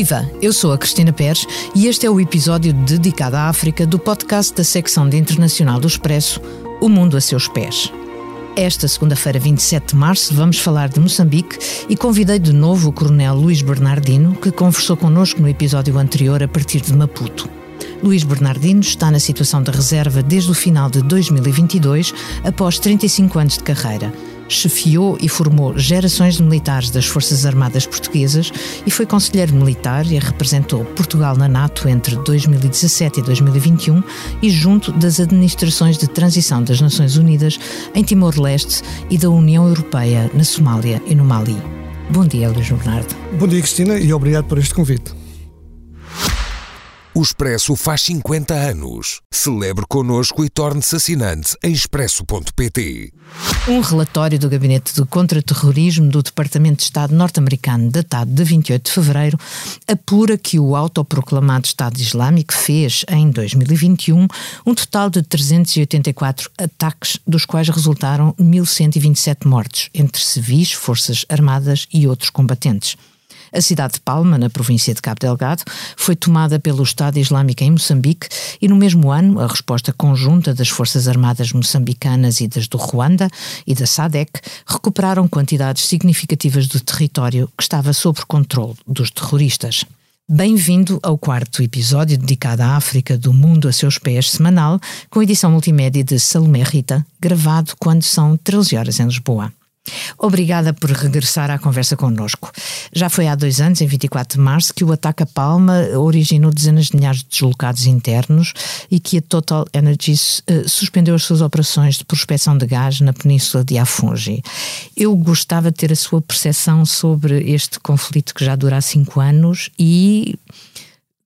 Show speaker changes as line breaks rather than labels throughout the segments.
Viva! Eu sou a Cristina Pérez e este é o episódio dedicado à África do podcast da secção de Internacional do Expresso, O Mundo a Seus Pés. Esta segunda-feira, 27 de março, vamos falar de Moçambique e convidei de novo o Coronel Luís Bernardino, que conversou connosco no episódio anterior a partir de Maputo. Luís Bernardino está na situação de reserva desde o final de 2022, após 35 anos de carreira chefiou e formou gerações de militares das Forças Armadas Portuguesas e foi conselheiro militar e representou Portugal na NATO entre 2017 e 2021 e junto das administrações de transição das Nações Unidas em Timor-Leste e da União Europeia na Somália e no Mali. Bom dia, Luís Bernardo.
Bom dia, Cristina, e obrigado por este convite.
O Expresso faz 50 anos. Celebre connosco e torne-se assinante em expresso.pt.
Um relatório do Gabinete de Contra-Terrorismo do Departamento de Estado norte-americano, datado de 28 de fevereiro, apura que o autoproclamado Estado Islâmico fez, em 2021, um total de 384 ataques, dos quais resultaram 1.127 mortes, entre civis, forças armadas e outros combatentes. A cidade de Palma, na província de Cabo Delgado, foi tomada pelo Estado Islâmico em Moçambique e no mesmo ano a resposta conjunta das Forças Armadas moçambicanas e das do Ruanda e da SADEC recuperaram quantidades significativas do território que estava sob controle dos terroristas. Bem-vindo ao quarto episódio dedicado à África do Mundo a seus pés semanal, com edição multimédia de Salomé Rita, gravado quando são 13 horas em Lisboa. Obrigada por regressar à conversa connosco. Já foi há dois anos, em 24 de março, que o ataque a Palma originou dezenas de milhares de deslocados internos e que a Total Energies uh, suspendeu as suas operações de prospecção de gás na península de Afungi. Eu gostava de ter a sua percepção sobre este conflito que já dura há cinco anos e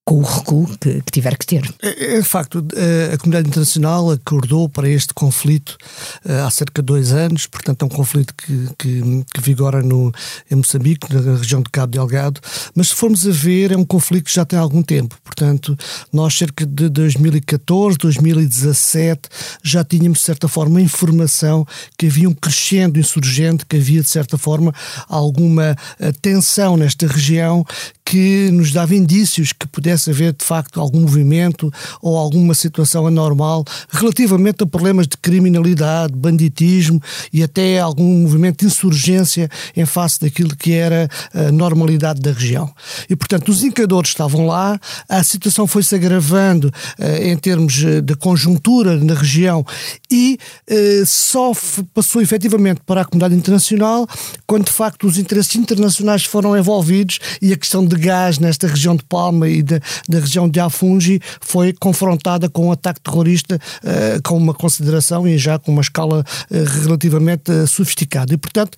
com o recuo que, que tiver que ter.
É, é, de facto, a comunidade internacional acordou para este conflito uh, há cerca de dois anos, portanto é um conflito que, que, que, vigora no, em Moçambique, na região de Cabo Delgado, mas se formos a ver é um conflito que já tem algum tempo, portanto nós cerca de 2014, 2017 já tínhamos de certa forma informação que havia um crescendo insurgente, que havia de certa forma alguma eh, tensão nesta região que nos dava indícios que pudesse haver de facto algum movimento ou alguma situação anormal relativamente a problemas de criminalidade, banditismo e até algum movimento de insurgência em face daquilo que era a normalidade da região. E portanto os indicadores estavam lá, a situação foi-se agravando uh, em termos eh, de conjuntura na região e uh, só passou efetivamente para a comunidade internacional quando de facto os interesses internacionais foram envolvidos e a questão de de gás nesta região de Palma e da, região de Afungi foi confrontada com um ataque terrorista uh, com uma consideração e já com uma escala uh, relativamente uh, sofisticada. E, portanto,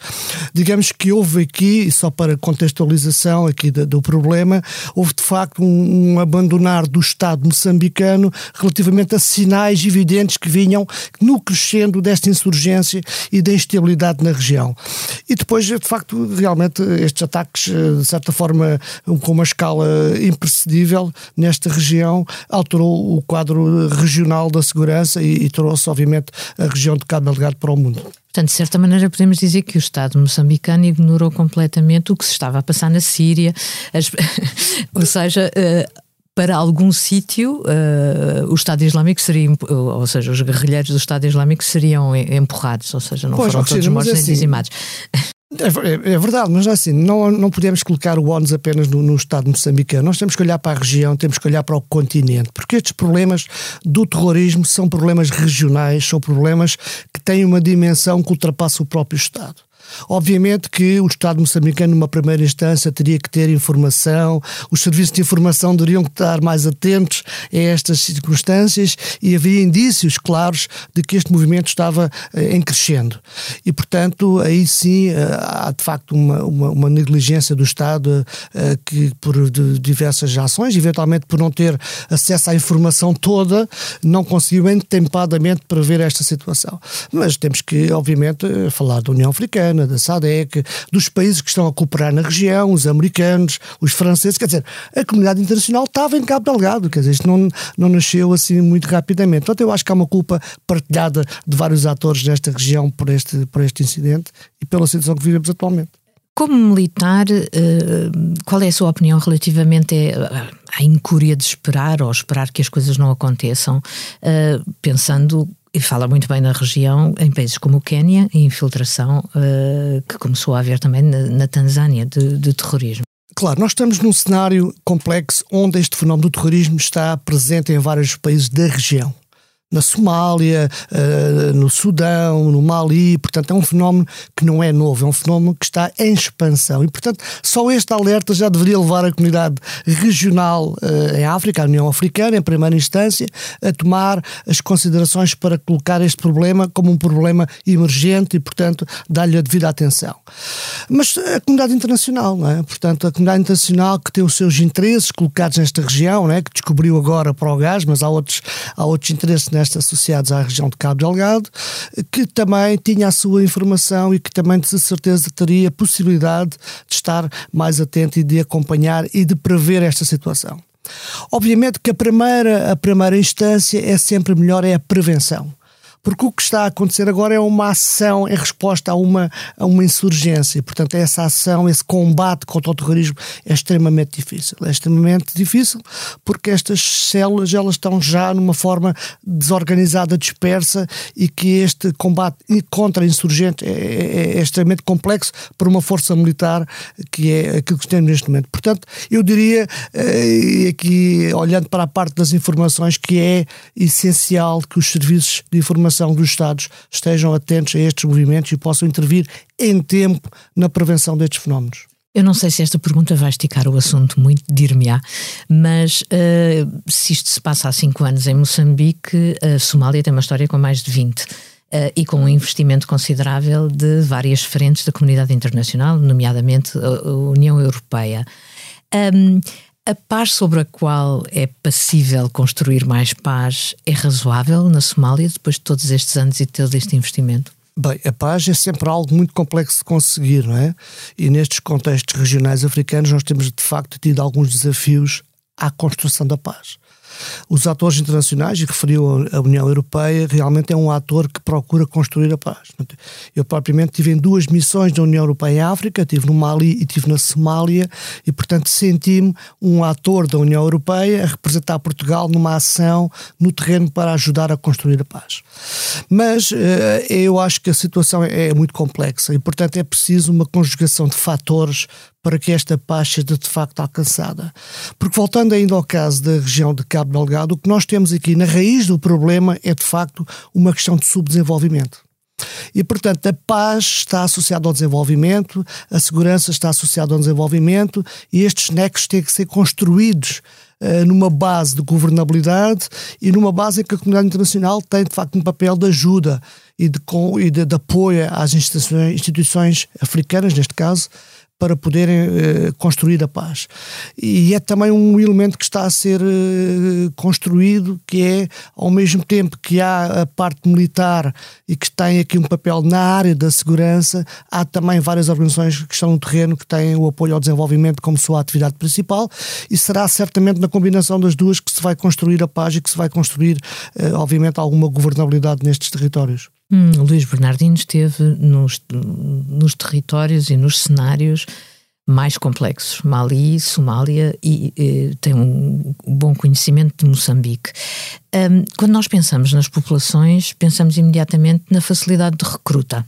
digamos que houve aqui, só para contextualização aqui do, do problema, houve de facto um, um, abandonar do Estado moçambicano relativamente a sinais evidentes que vinham no crescendo desta insurgência e da instabilidade na região. E depois, de facto, realmente estes ataques, de certa forma, com uma escala imprescindível nesta região, alterou o quadro regional da segurança e, e trouxe, obviamente, a região de Cabo Delgado para o mundo.
Portanto, de certa maneira, podemos dizer que o Estado moçambicano ignorou completamente o que se estava a passar na Síria, as, ou seja. Uh, para algum sítio uh, o Estado Islâmico seria, ou seja, os guerrilheiros do Estado Islâmico seriam empurrados, ou seja, não pois, foram todos mortos nem assim, dizimados.
É, é, verdade, mas assim, não, não podemos colocar o ONU apenas no, no, Estado moçambicano. Nós temos que olhar para a região, temos que olhar para o continente, porque estes problemas do terrorismo são problemas regionais, são problemas que têm uma dimensão que ultrapassa o próprio Estado. Obviamente que o Estado moçambicano, numa primeira instância, teria que ter informação, os serviços de informação deveriam estar mais atentos a estas circunstâncias e havia indícios claros de que este movimento estava eh, em crescendo. E, portanto, aí sim eh, há de facto uma, uma, uma negligência do Estado eh, que, por diversas ações, eventualmente por não ter acesso à informação toda, não conseguiu entempadamente prever esta situação. Mas temos que, obviamente, falar da União Africana Da SADEC, dos países que estão a cooperar na região, os americanos, os franceses, quer dizer, a comunidade internacional estava em Cabo Delgado, quer dizer, isto não, não nasceu assim muito rapidamente. Portanto, eu acho que há uma culpa partilhada de vários atores nesta região por este, por este incidente e pela situação que vivemos atualmente.
Como militar, qual é a sua opinião relativamente à incúria de esperar ou esperar que as coisas não aconteçam, pensando e fala muito bem na região, em países como o Quênia, a infiltração uh, que começou a haver também na, na Tanzânia de, de terrorismo.
Claro, nós estamos num cenário complexo onde este fenómeno do terrorismo está presente em vários países da região na Somália, uh, no Sudão, no Mali, portanto é um fenómeno que não é novo, é um fenómeno que está em expansão e portanto só este alerta já deveria levar a comunidade regional uh, em África, a União Africana em primeira instância, a tomar as considerações para colocar este problema como um problema emergente e portanto dar-lhe a devida atenção. Mas a comunidade internacional, não é? portanto a comunidade internacional que tem os seus interesses colocados nesta região, não é? que descobriu agora para o gás, mas há outros, há outros interesses nesta associados à região de Cabo Delgado, que também tinha a sua informação e que também de certeza teria possibilidade de estar mais atento e de acompanhar e de prever esta situação. Obviamente que a primeira, a primeira instância é sempre melhor, é a prevenção. Porque o que está a acontecer agora é uma ação em resposta a uma, a uma insurgência. Portanto, essa ação, esse combate contra o terrorismo é extremamente difícil. É extremamente difícil porque estas células elas estão já numa forma desorganizada, dispersa e que este combate contra insurgente é, é, é extremamente complexo para uma força militar que é aquilo que temos neste momento. Portanto, eu diria, eh, e aqui olhando para a parte das informações, que é essencial que os serviços de informação dos Estados estejam atentos a estes movimentos e possam intervir em tempo na prevenção destes fenómenos.
Eu não sei se esta pergunta vai esticar o assunto muito, dir-me-á, mas uh, se isto se passa há cinco anos em Moçambique, a Somália tem uma história com mais de 20. Uh, eh, e com um investimento considerável de várias frentes da comunidade internacional, nomeadamente a União Europeia. Um, a paz sobre a qual é passível construir mais paz é razoável na Somália depois de todos estes anos e todo este investimento?
Bem, a paz é sempre algo muito complexo de conseguir, não é? E nestes contextos regionais africanos nós temos de facto tido alguns desafios à construção da paz. Os atores internacionais, e referiu a União Europeia, realmente é um ator que procura construir a paz. Eu propriamente tive em duas missões da União Europeia em África, tive no Mali e tive na Somália, e portanto senti-me um ator da União Europeia a representar Portugal numa ação no terreno para ajudar a construir a paz. Mas eh, eu acho que a situação é, é muito complexa e, portanto, é preciso uma conjugação de fatores para que esta paz seja de facto alcançada. Porque voltando ainda ao caso da região de Cabo Delgado, o que nós temos aqui na raiz do problema é de facto uma questão de subdesenvolvimento. E, portanto, a paz está associada ao desenvolvimento, a segurança está associada ao desenvolvimento e estes nexos têm que ser construídos uh, numa base de governabilidade e numa base em que a comunidade internacional tem, de facto, um papel de ajuda e de, com, e de, de apoio às instituições, instituições africanas, neste caso, para poderem uh, construir a paz. E é também um elemento que está a ser uh, construído, que é, ao mesmo tempo que há a parte militar e que tem aqui um papel na área da segurança, há também várias organizações que estão no terreno que têm o apoio ao desenvolvimento como sua atividade principal e será certamente na combinação das duas que se vai construir a paz e que se vai construir, uh, obviamente, alguma governabilidade nestes territórios.
Hum, Luís Bernardino esteve nos, nos territórios e nos cenários mais complexos, Mali, Somália e, e tem um bom conhecimento de Moçambique. Um, quando nós pensamos nas populações, pensamos imediatamente na facilidade de recruta,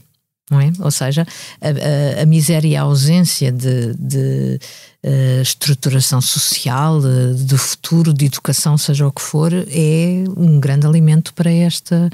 não é? Ou seja, a, a, a miséria e a ausência de, de uh, estruturação social, de futuro, de educação, seja o que for, é um grande alimento para esta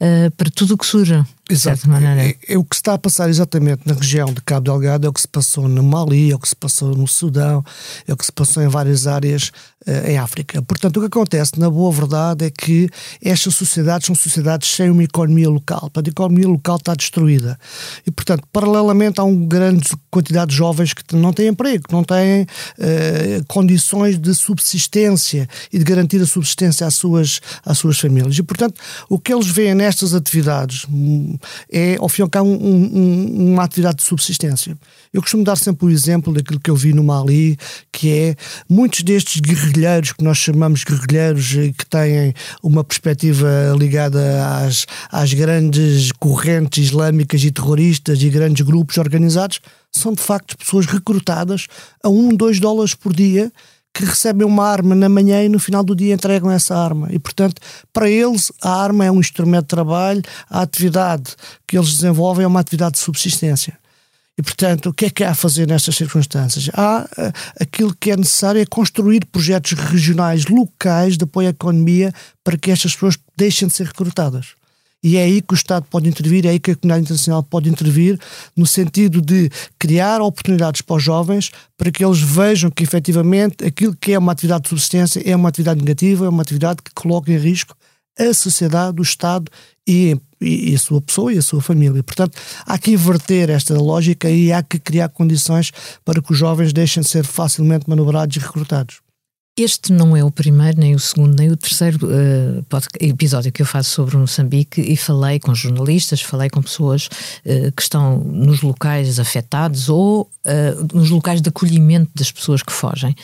uh, para tudo o que surja. Exato.
É, é, o que está a passar exatamente na região de Cabo Delgado, é o que se passou no Mali, é o que se passou no Sudão, é o que se passou em várias áreas uh, em África. Portanto, o que acontece, na boa verdade, é que estas sociedades são sociedades sem uma economia local. Portanto, a economia local está destruída. E, portanto, paralelamente, há uma grande quantidade de jovens que não têm emprego, que não têm uh, condições de subsistência e de garantir a subsistência às suas, às suas famílias. E, portanto, o que eles veem nestas atividades hum, é, ao fim e ao cabo, um, um, uma atividade de subsistência. Eu costumo dar sempre o exemplo daquilo que eu vi no Mali, que é muitos destes guerrilheiros, que nós chamamos guerrilheiros, que têm uma perspectiva ligada às, às grandes correntes islâmicas e terroristas e grandes grupos organizados, são de facto pessoas recrutadas a um, dois dólares por dia que recebem uma arma na manhã e no final do dia entregam essa arma. E, portanto, para eles, a arma é um instrumento de trabalho, a atividade que eles desenvolvem é uma atividade de subsistência. E, portanto, o que é que há a fazer nestas circunstâncias? Há uh, aquilo que é necessário é construir projetos regionais, locais de apoio à economia para que estas pessoas deixem de ser recrutadas. E é aí que o Estado pode intervir, é aí que a comunidade internacional pode intervir, no sentido de criar oportunidades para os jovens para que eles vejam que efetivamente aquilo que é uma atividade de subsistência é uma atividade negativa, é uma atividade que coloca em risco a sociedade, o Estado e, e, a sua pessoa e a sua família. Portanto, há que inverter esta lógica e há que criar condições para que os jovens deixem de ser facilmente manobrados e recrutados.
Este não é o primeiro, nem o segundo, nem o terceiro uh, episódio que eu faço sobre Moçambique e falei com jornalistas, falei com pessoas uh, que estão nos locais afetados ou uh, nos locais de acolhimento das pessoas que fogem.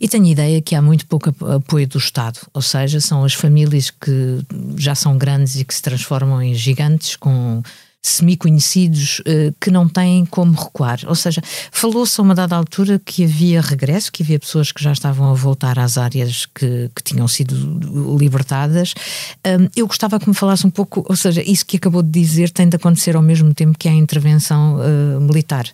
E tenho ideia que há muito pouco apoio do Estado, ou seja, são as famílias que já são grandes e que se transformam em gigantes com semi-conhecidos uh, que não têm como recuar. Ou seja, falou-se a uma dada altura que havia regresso, que havia pessoas que já estavam a voltar às áreas que, que tinham sido libertadas. Um, eu gostava que me falasse um pouco, ou seja, isso que acabou de dizer tem de acontecer ao mesmo tempo que há a intervenção uh, militar.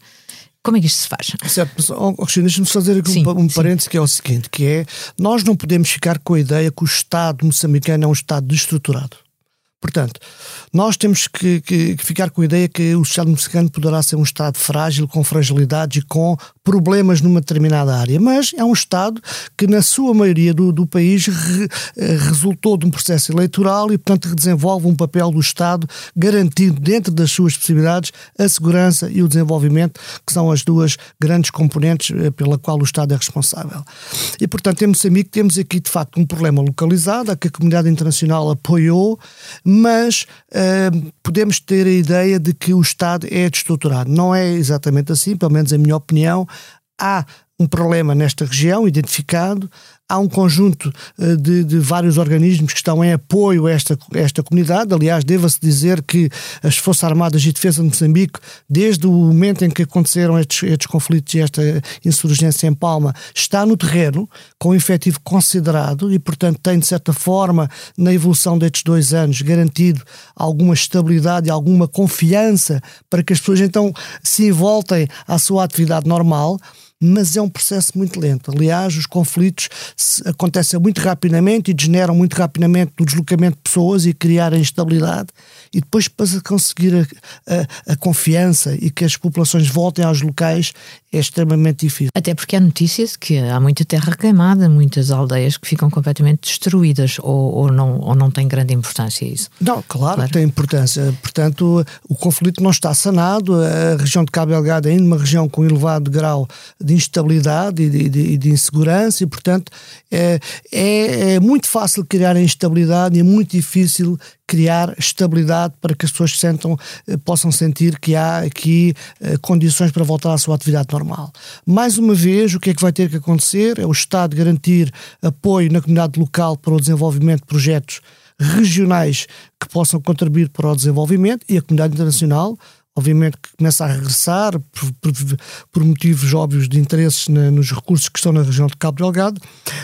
Como é que isto se faz?
Certo, oh, oh deixa-me fazer aqui sim, um, um parênteses que é o seguinte, que é, nós não podemos ficar com a ideia que o Estado moçambicano é um Estado destruturado. Portanto, nós temos que, que, que, ficar com a ideia que o Estado mexicano poderá ser um Estado frágil, com fragilidades e com problemas numa determinada área, mas é um Estado que, na sua maioria do, do país, re, eh, resultou de um processo eleitoral e, portanto, desenvolve um papel do Estado garantindo, dentro das suas possibilidades, a segurança e o desenvolvimento, que são as duas grandes componentes eh, pela qual o Estado é responsável. E, portanto, em Moçambique temos aqui, de facto, um problema localizado, a que a comunidade internacional apoiou, mas uh, podemos ter a ideia de que o Estado é destruturado. Não é exatamente assim, pelo menos em minha opinião. Há um problema nesta região identificado, há um conjunto uh, de, de, vários organismos que estão em apoio a esta, a esta comunidade. Aliás, deva-se dizer que as Forças Armadas de Defesa de Moçambique, desde o momento em que aconteceram estes, estes conflitos e esta insurgência em Palma, está no terreno, com um efetivo considerado e, portanto, tem, de certa forma, na evolução destes dois anos, garantido alguma estabilidade e alguma confiança para que as pessoas então se voltem à sua atividade normal mas é um processo muito lento. Aliás, os conflitos acontecem muito rapidamente e degeneram muito rapidamente no deslocamento de pessoas e criar a instabilidade e depois para conseguir a, a, a, confiança e que as populações voltem aos locais é extremamente difícil.
Até porque há notícias de que há muita terra queimada, muitas aldeias que ficam completamente destruídas ou, ou, não, ou não tem grande importância isso?
Não, claro, claro. tem importância. Portanto, o conflito não está sanado, a região de Cabo Delgado é ainda uma região com elevado grau de instabilidade e de, de, de insegurança e, portanto, é, é, é muito fácil criar instabilidade e é muito difícil criar estabilidade para que as pessoas sentam, eh, possam sentir que há aqui eh, condições para voltar à sua atividade normal. Mais uma vez, o que é que vai ter que acontecer? É o Estado garantir apoio na comunidade local para o desenvolvimento de projetos regionais que possam contribuir para o desenvolvimento e a comunidade internacional obviamente que começa a regressar por, por, por motivos óbvios de interesses na, nos recursos que estão na região de Cabo Delgado,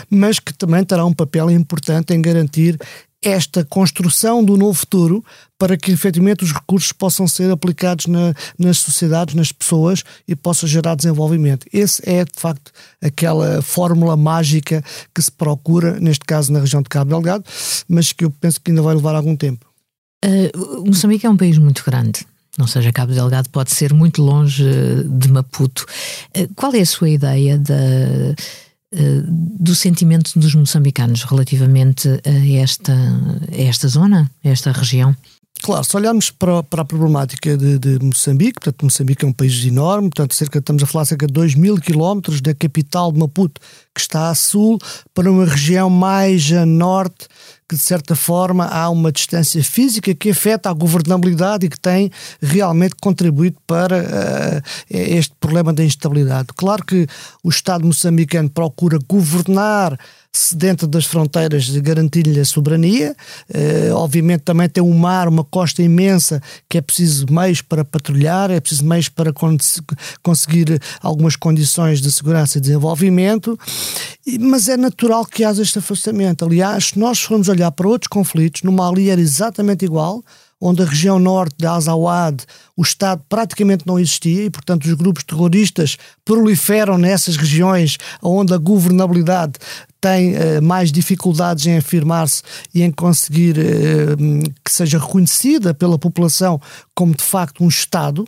mas que também terá um papel importante em garantir esta construção do novo futuro para que efetivamente os recursos possam ser aplicados na, nas sociedades, nas pessoas e possa gerar desenvolvimento. Esse é, de facto, aquela fórmula mágica que se procura, neste caso na região de Cabo Delgado, mas que eu penso que ainda vai levar algum tempo.
Uh, Moçambique é um país muito grande. Ou seja, Cabo Delgado pode ser muito longe de Maputo. Uh, qual é a sua ideia da eh, do sentimento dos moçambicanos relativamente a esta, a esta zona, a esta região?
Claro, se olharmos para, para a problemática de, de, Moçambique, portanto, Moçambique é um país enorme, portanto, cerca, estamos a falar cerca de 2 mil quilómetros da capital de Maputo, que está a sul, para uma região mais a norte, que de certa forma há uma distância física que afeta a governabilidade e que tem realmente contribuído para uh, este problema da instabilidade. Claro que o Estado moçambicano procura governar dentro das fronteiras garantir-lhe a soberania. Uh, obviamente também tem um mar, uma costa imensa, que é preciso meios para patrulhar, é preciso meios para conseguir algumas condições de segurança e desenvolvimento, mas é natural que haja este afastamento. Aliás, se nós formos olhar para outros conflitos, no Mali era exatamente igual, onde a região norte de Azawad o Estado praticamente não existia e, portanto, os grupos terroristas proliferam nessas regiões onde a governabilidade tem uh, mais dificuldades em afirmar-se e em conseguir uh, que seja reconhecida pela população como de facto um Estado.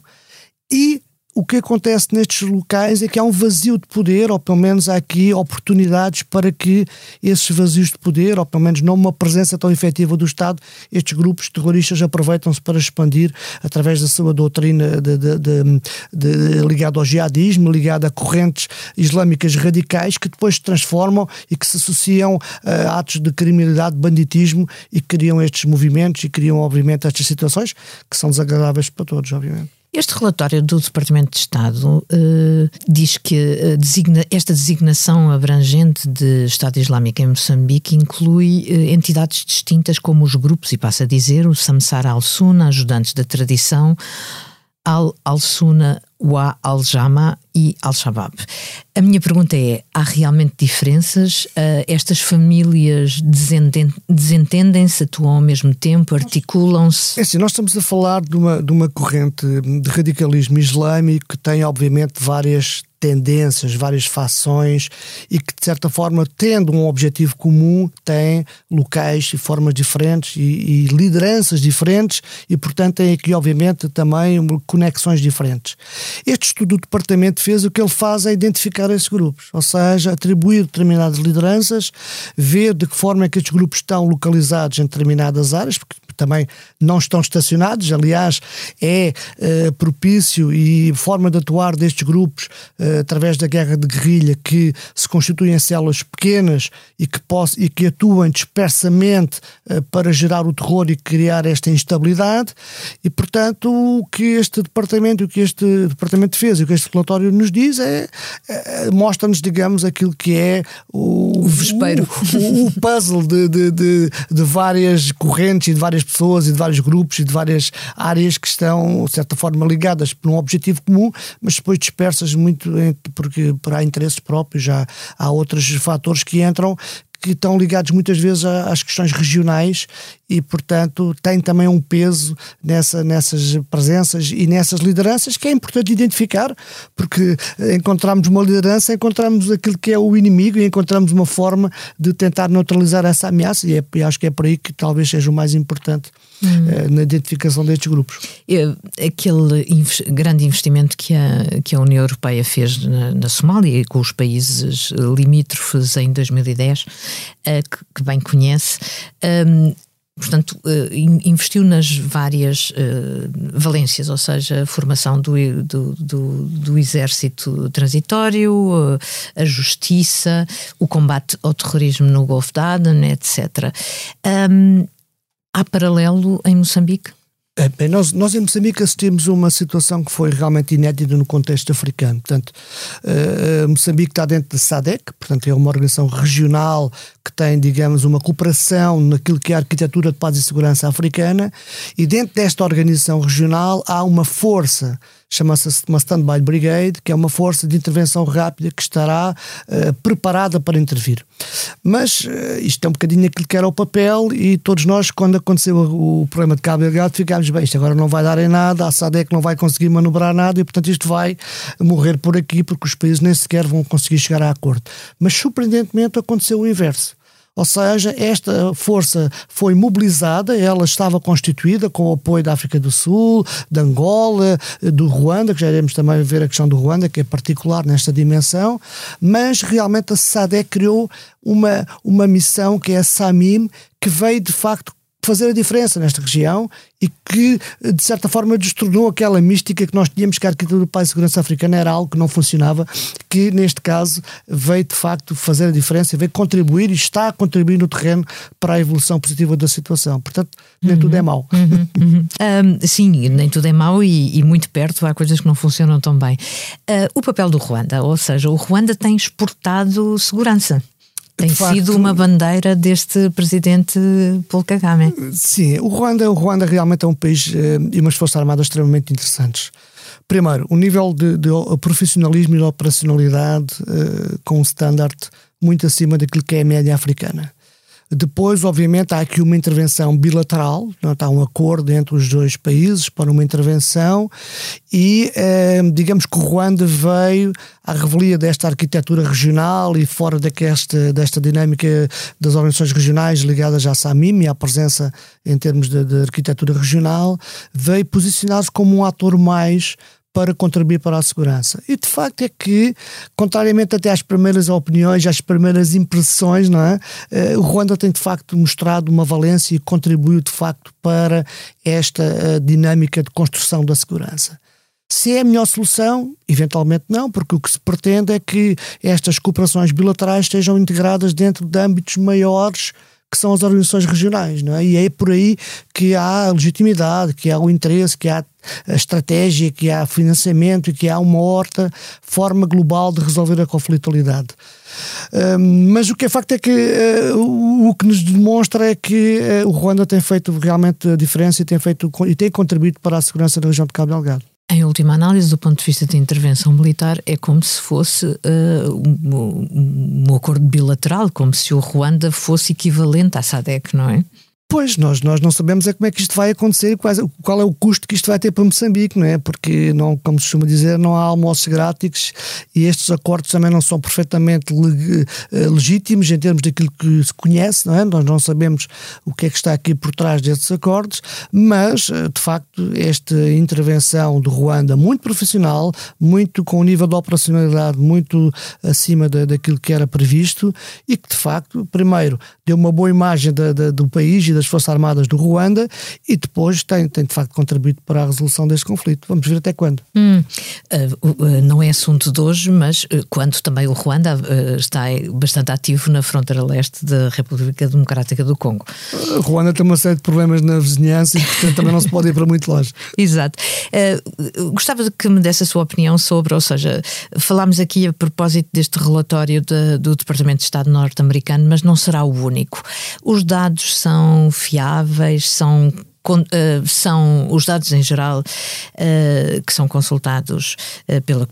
E o que acontece nestes locais é que há um vazio de poder, ou pelo menos há aqui oportunidades para que esses vazios de poder, ou pelo menos não uma presença tão efetiva do Estado, estes grupos terroristas aproveitam-se para expandir através da sua doutrina de, de, de, ligada ao jihadismo, ligada a correntes islâmicas radicais que depois se transformam e que se associam a atos de criminalidade, banditismo e criam estes movimentos e criam, obviamente, estas situações que são desagradáveis para todos, obviamente.
Este relatório do Departamento de Estado uh, diz que uh, designa, esta designação abrangente de Estado Islâmico em Moçambique inclui uh, entidades distintas como os grupos, e passa a dizer, o Samsara al-Sunna, ajudantes da tradição, Al-Suna, Wa Al-Jama e Al-Shabaab. A minha pergunta é: há realmente diferenças? Uh, estas famílias desentendem-se, atuam ao mesmo tempo, articulam-se?
É assim, nós estamos a falar de uma, de uma corrente de radicalismo islâmico que tem, obviamente, várias tendências, várias fações e que, de certa forma, tendo um objetivo comum, tem locais e formas diferentes e, e lideranças diferentes e, portanto, tem aqui, obviamente, também conexões diferentes. Este estudo do departamento o que ele faz é identificar esses grupos, ou seja, atribuir determinadas lideranças, ver de que forma é que estes grupos estão localizados em determinadas áreas, porque também não estão estacionados. Aliás, é uh, propício e forma de atuar destes grupos uh, através da guerra de guerrilha que se constituem em células pequenas e que, poss e que atuam dispersamente uh, para gerar o terror e criar esta instabilidade. E, portanto, o que este departamento, o que este departamento fez e o que este relatório nos diz é, é mostra-nos, digamos, aquilo que é o,
o vespeiro,
o, o, o puzzle de, de, de, de várias correntes e de várias pessoas e de vários grupos e de várias áreas que estão, de certa forma, ligadas por um objetivo comum, mas depois dispersas muito porque há interesses próprios, já há outros fatores que entram que estão ligados muitas vezes às questões regionais e, portanto, tem também um peso nessa, nessas presenças e nessas lideranças que é importante identificar, porque encontramos uma liderança, encontramos aquilo que é o inimigo e encontramos uma forma de tentar neutralizar essa ameaça, e, é, e acho que é por aí que talvez seja o mais importante hum. na identificação destes grupos.
Aquele grande investimento que a, que a União Europeia fez na, na Somália e com os países limítrofes em 2010, eh, que, que bem conhece, um, portanto, uh, investiu nas várias uh, valências, ou seja, a formação do, do, do, do exército transitório, uh, a justiça, o combate ao terrorismo no Golfo de Aden, etc. Um, há paralelo em Moçambique?
É, bem, nós, nós em Moçambique assistimos uma situação que foi realmente inédita no contexto africano. Portanto, uh, Moçambique está dentro da SADEC, portanto, é uma organização regional que tem, digamos, uma cooperação naquilo que é a arquitetura de paz e segurança africana, e dentro desta organização regional há uma força chama-se uma Standby Brigade, que é uma força de intervenção rápida que estará uh, preparada para intervir. Mas uh, isto é um bocadinho aquilo que era o papel e todos nós, quando aconteceu o, problema de Cabo Delgado, ficámos bem, isto agora não vai dar em nada, a SADEC não vai conseguir manobrar nada e, portanto, isto vai morrer por aqui porque os países nem sequer vão conseguir chegar a acordo. Mas, surpreendentemente, aconteceu o inverso. Ou seja, esta força foi mobilizada, ela estava constituída com o apoio da África do Sul, de Angola, do Ruanda, que já iremos também ver a questão do Ruanda, que é particular nesta dimensão, mas realmente a SADC criou uma, uma missão que é a SAMIM, que veio de facto fazer a diferença nesta região e que, de certa forma, destornou aquela mística que nós tínhamos que a arquitetura do Pai de Segurança Africana era algo que não funcionava, que neste caso veio de facto fazer a diferença, veio contribuir e está a contribuir no terreno para a evolução positiva da situação. Portanto, nem uhum. tudo é uhum. mau.
Uhum. Uhum. Um, sim, nem tudo é mau e, e, muito perto há coisas que não funcionam tão bem. Uh, o papel do Ruanda, ou seja, o Ruanda tem exportado segurança tem facto, sido uma bandeira deste presidente Paul Kagame.
Sim, o Ruanda, o Ruanda realmente é um país eh, e umas forças armadas extremamente interessantes. Primeiro, o nível de, de profissionalismo e de operacionalidade uh, com um standard muito acima daquilo que é a média africana. Depois, obviamente, há aqui uma intervenção bilateral, não há um acordo entre os dois países para uma intervenção e eh, digamos que o Ruanda veio à revelia desta arquitetura regional e fora desta, desta dinâmica das organizações regionais ligadas à SAMIM e à presença em termos de, de arquitetura regional, veio posicionar-se como um ator mais para contribuir para a segurança. E de facto é que, contrariamente até às primeiras opiniões, às primeiras impressões, não é? Eh, o Ruanda tem de facto mostrado uma valência e contribuiu de facto para esta eh, dinâmica de construção da segurança. Se é a melhor solução, eventualmente não, porque o que se pretende é que estas cooperações bilaterais estejam integradas dentro de âmbitos maiores que são as organizações regionais, não é? E é por aí que há a legitimidade, que há o interesse, que há a estratégia, que há financiamento e que há uma horta forma global de resolver a conflitualidade. Um, mas o que é facto é que uh, o, que nos demonstra é que uh, o Ruanda tem feito realmente a diferença e tem, feito, e tem contribuído para a segurança da região de Cabo Delgado.
Em última análise, do ponto de vista de intervenção militar, é como se fosse uh, um, um, acordo bilateral, como se o Ruanda fosse equivalente à SADEC, não é?
Pois, nós, nós não sabemos é como é que isto vai acontecer, qual, qual é o custo que isto vai ter para Moçambique, não é? Porque, não, como se costuma dizer, não há almoços grátis e estes acordos também não são perfeitamente leg, eh, legítimos em termos daquilo que se conhece, não é? Nós não sabemos o que é que está aqui por trás destes acordos, mas, eh, de facto, esta intervenção do Ruanda, muito profissional, muito com um nível de operacionalidade muito acima da, daquilo que era previsto e que, de facto, primeiro, deu uma boa imagem da, da, do país e das Forças Armadas do Ruanda e depois tem, tem de facto contribuído para a resolução deste conflito. Vamos ver até quando.
Hum, uh, uh, não é assunto de hoje, mas uh, quando também o Ruanda está bastante ativo na fronteira leste da República Democrática do Congo.
O Ruanda tem uma série de problemas na vizinhança e portanto também não se pode ir para muito longe.
Exato. gostava de que me desse a sua opinião sobre, ou seja, falámos aqui a propósito deste relatório de, do Departamento de Estado norte-americano, mas não será o único. Os dados são fiáveis, são Uh, são os dados em geral uh, que são consultados uh, pela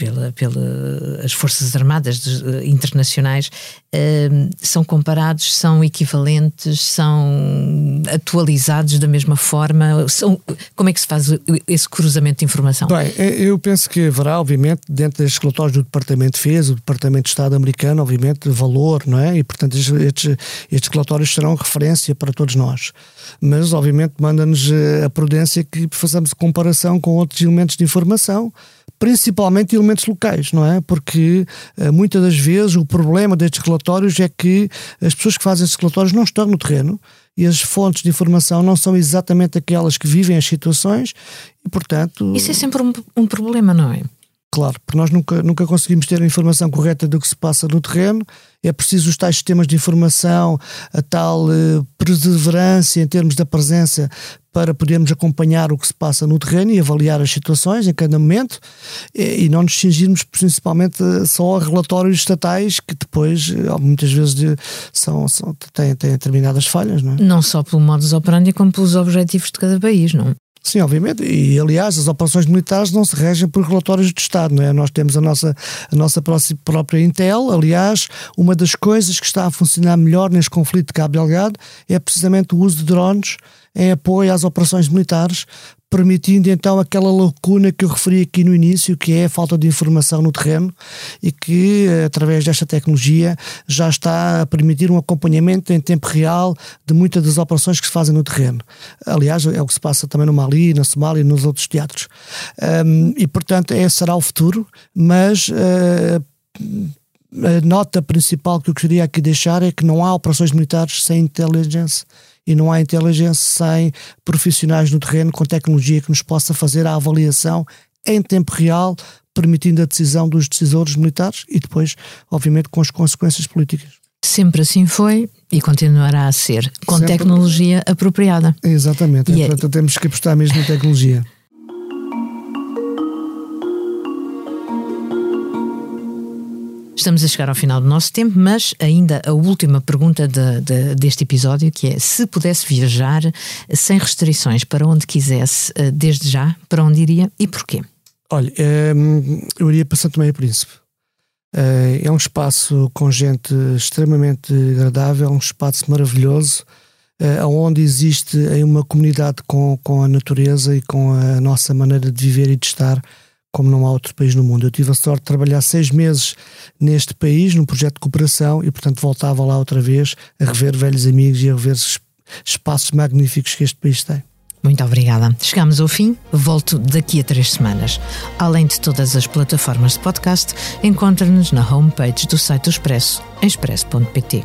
pela, pela as Forças Armadas de, uh, internacionais uh, são comparados, são equivalentes, são atualizados da mesma forma? São, como é que se faz esse cruzamento de informação?
Bem, é, eu penso que haverá, obviamente, dentro destes relatórios do Departamento de Defesa, o Departamento de Estado americano, obviamente, valor, não é? E, portanto, estes, estes relatórios serão referência para todos nós. Mas, obviamente, manda-nos eh, a prudência que façamos comparação com outros elementos de informação principalmente elementos locais, não é? Porque uh, muitas das vezes o problema destes relatórios é que as pessoas que fazem estes relatórios não estão no terreno e as fontes de informação não são exatamente aquelas que vivem as situações e, portanto.
Isso é sempre um, um problema, não é?
Claro, porque nós nunca, nunca conseguimos ter a informação correta do que se passa no terreno, é preciso os tais sistemas de informação, a tal eh, perseverança em termos da presença para podermos acompanhar o que se passa no terreno e avaliar as situações em cada momento e, e não nos cingirmos principalmente só a relatórios estatais que depois eh, muitas vezes de, são, são, têm, têm determinadas falhas. Não, é?
não só pelo modus operandi como pelos objetivos de cada país, não?
Sim, obviamente. E, aliás, as operações militares não se regem por relatórios de Estado, não é? Nós temos a nossa, a nossa própria Intel. Aliás, uma das coisas que está a funcionar melhor neste conflito de Cabo Delgado é precisamente o uso de drones em apoio às operações militares, permitindo então aquela lacuna que eu referi aqui no início, que é a falta de informação no terreno e que, através desta tecnologia, já está a permitir um acompanhamento em tempo real de muitas das operações que se fazem no terreno. Aliás, é o que se passa também no Mali, na Somália e nos outros teatros. Um, e, portanto, esse será o futuro, mas. Uh, a nota principal que eu queria aqui deixar é que não há operações militares sem intelligence e não há inteligência sem profissionais no terreno com tecnologia que nos possa fazer a avaliação em tempo real, permitindo a decisão dos decisores militares e depois, obviamente, com as consequências políticas.
Sempre assim foi e continuará a ser, com Sempre. tecnologia apropriada.
Exatamente, e portanto é... temos que apostar mesmo na tecnologia.
Estamos a chegar ao final do nosso tempo, mas ainda a última pergunta de, de, deste episódio, que é se pudesse viajar sem restrições para onde quisesse, eh, desde já, para onde iria e porquê?
Olha, ehm, eu iria para Santo e Príncipe. Eh, é um espaço com gente extremamente agradável, é um espaço maravilhoso, eh, onde existe uma comunidade com, com a natureza e com a nossa maneira de viver e de estar como não há outro país no mundo. Eu tive a sorte de trabalhar seis meses neste país, num projeto de cooperação, e portanto voltava lá outra vez a rever velhos amigos e a rever espaços magníficos que este país tem.
Muito obrigada. Chegamos ao fim. Volto daqui a três semanas. Além de todas as plataformas de podcast, encontra-nos na homepage do site do Expresso, em expresso.pt.